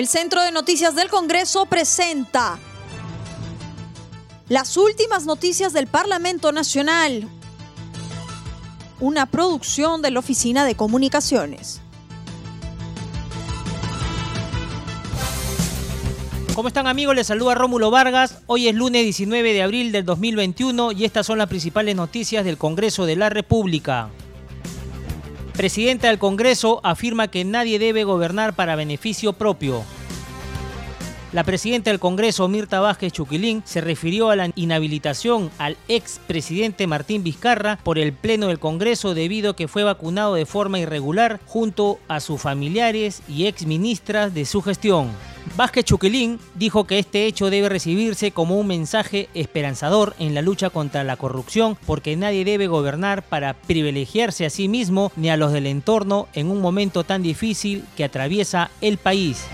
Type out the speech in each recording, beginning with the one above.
El Centro de Noticias del Congreso presenta las últimas noticias del Parlamento Nacional, una producción de la Oficina de Comunicaciones. ¿Cómo están amigos? Les saluda Rómulo Vargas. Hoy es lunes 19 de abril del 2021 y estas son las principales noticias del Congreso de la República. Presidenta del Congreso afirma que nadie debe gobernar para beneficio propio. La presidenta del Congreso, Mirta Vázquez Chuquilín, se refirió a la inhabilitación al expresidente Martín Vizcarra por el Pleno del Congreso debido a que fue vacunado de forma irregular junto a sus familiares y exministras de su gestión. Vázquez Chuquilín dijo que este hecho debe recibirse como un mensaje esperanzador en la lucha contra la corrupción porque nadie debe gobernar para privilegiarse a sí mismo ni a los del entorno en un momento tan difícil que atraviesa el país.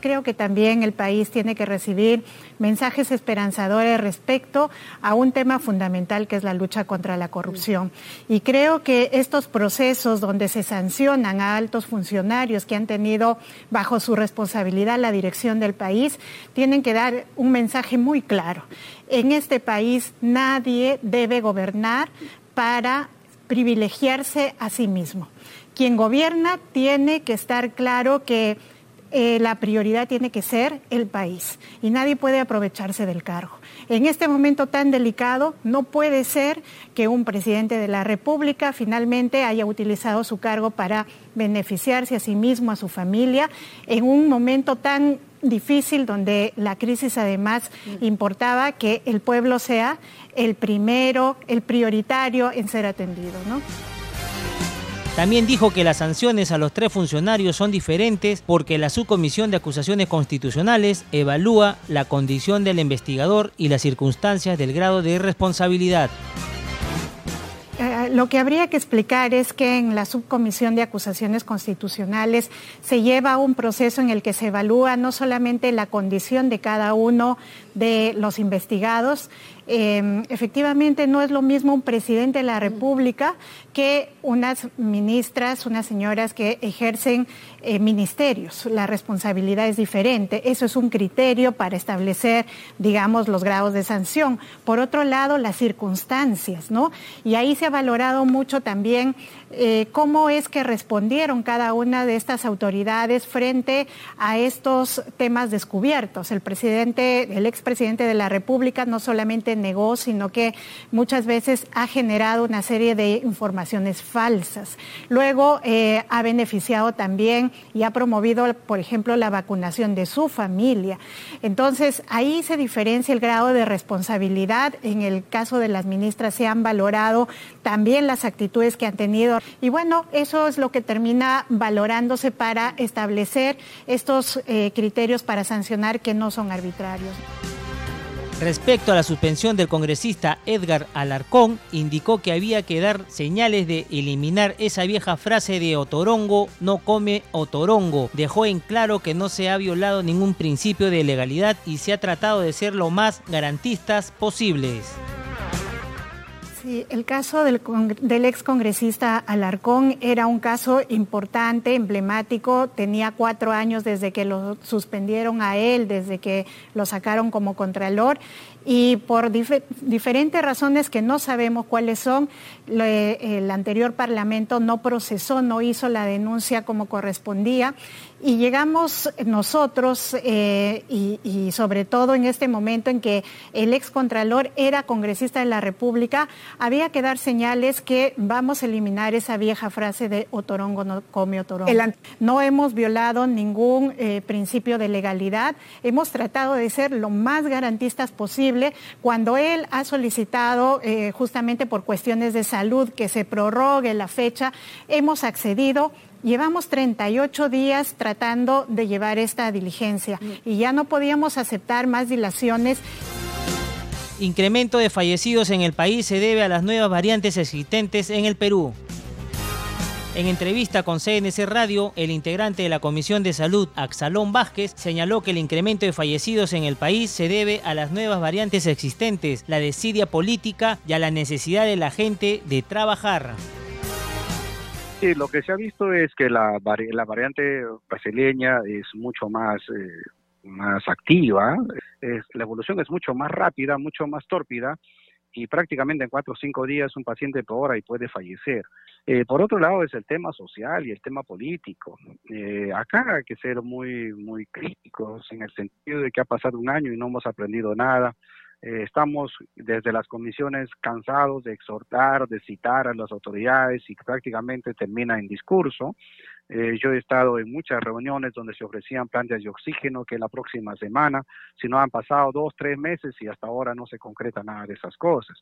Creo que también el país tiene que recibir mensajes esperanzadores respecto a un tema fundamental que es la lucha contra la corrupción. Y creo que estos procesos donde se sancionan a altos funcionarios que han tenido bajo su responsabilidad la dirección del país, tienen que dar un mensaje muy claro. En este país nadie debe gobernar para privilegiarse a sí mismo. Quien gobierna tiene que estar claro que eh, la prioridad tiene que ser el país y nadie puede aprovecharse del cargo. En este momento tan delicado, no puede ser que un presidente de la República finalmente haya utilizado su cargo para beneficiarse a sí mismo, a su familia, en un momento tan difícil donde la crisis además importaba que el pueblo sea el primero, el prioritario en ser atendido. ¿no? También dijo que las sanciones a los tres funcionarios son diferentes porque la Subcomisión de Acusaciones Constitucionales evalúa la condición del investigador y las circunstancias del grado de responsabilidad. Eh, lo que habría que explicar es que en la subcomisión de acusaciones constitucionales se lleva un proceso en el que se evalúa no solamente la condición de cada uno de los investigados, eh, efectivamente no es lo mismo un presidente de la República que unas ministras, unas señoras que ejercen eh, ministerios. La responsabilidad es diferente. Eso es un criterio para establecer, digamos, los grados de sanción. Por otro lado, las circunstancias, ¿no? Y ahí se ha valorado mucho también eh, cómo es que respondieron cada una de estas autoridades frente a estos temas descubiertos. El presidente, el expresidente de la República no solamente negó, sino que muchas veces ha generado una serie de informaciones falsas. Luego eh, ha beneficiado también y ha promovido, por ejemplo, la vacunación de su familia. Entonces, ahí se diferencia el grado de responsabilidad. En el caso de las ministras se han valorado también las actitudes que han tenido y bueno, eso es lo que termina valorándose para establecer estos eh, criterios para sancionar que no son arbitrarios. Respecto a la suspensión del congresista Edgar Alarcón, indicó que había que dar señales de eliminar esa vieja frase de otorongo no come otorongo. Dejó en claro que no se ha violado ningún principio de legalidad y se ha tratado de ser lo más garantistas posibles. Sí, el caso del, del ex congresista Alarcón era un caso importante, emblemático. Tenía cuatro años desde que lo suspendieron a él, desde que lo sacaron como contralor y por diferentes razones que no sabemos cuáles son, el anterior Parlamento no procesó, no hizo la denuncia como correspondía y llegamos nosotros eh, y, sobre todo en este momento en que el ex contralor era congresista de la República, había que dar señales que vamos a eliminar esa vieja frase de otorongo no come otorongo. no hemos violado ningún eh, principio de legalidad, hemos tratado de ser lo más garantistas posible cuando él ha solicitado eh, justamente por cuestiones de salud que se prorrogue la fecha, hemos accedido. Llevamos 38 días tratando de llevar esta diligencia y ya no podíamos aceptar más dilaciones. Incremento de fallecidos en el país se debe a las nuevas variantes existentes en el Perú. En entrevista con CNC Radio, el integrante de la Comisión de Salud, Axalón Vázquez, señaló que el incremento de fallecidos en el país se debe a las nuevas variantes existentes, la desidia política y a la necesidad de la gente de trabajar. Sí, lo que se ha visto es que la, la variante brasileña es mucho más, eh, más activa, la evolución es mucho más rápida, mucho más tórpida y prácticamente en cuatro o cinco días un paciente hora y puede fallecer. Eh, por otro lado es el tema social y el tema político. Eh, acá hay que ser muy, muy críticos en el sentido de que ha pasado un año y no hemos aprendido nada. Eh, estamos desde las comisiones cansados de exhortar, de citar a las autoridades y prácticamente termina en discurso. Eh, yo he estado en muchas reuniones donde se ofrecían plantas de oxígeno que la próxima semana, si no han pasado dos, tres meses y hasta ahora no se concreta nada de esas cosas.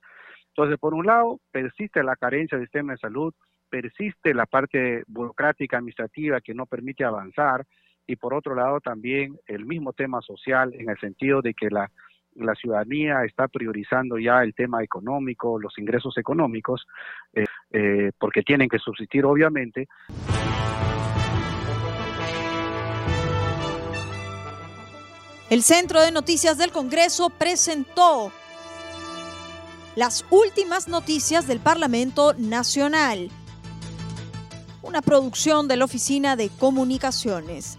Entonces, por un lado, persiste la carencia del sistema de salud, persiste la parte burocrática administrativa que no permite avanzar y por otro lado también el mismo tema social en el sentido de que la la ciudadanía está priorizando ya el tema económico, los ingresos económicos, eh, eh, porque tienen que subsistir obviamente. El Centro de Noticias del Congreso presentó las últimas noticias del Parlamento Nacional, una producción de la Oficina de Comunicaciones.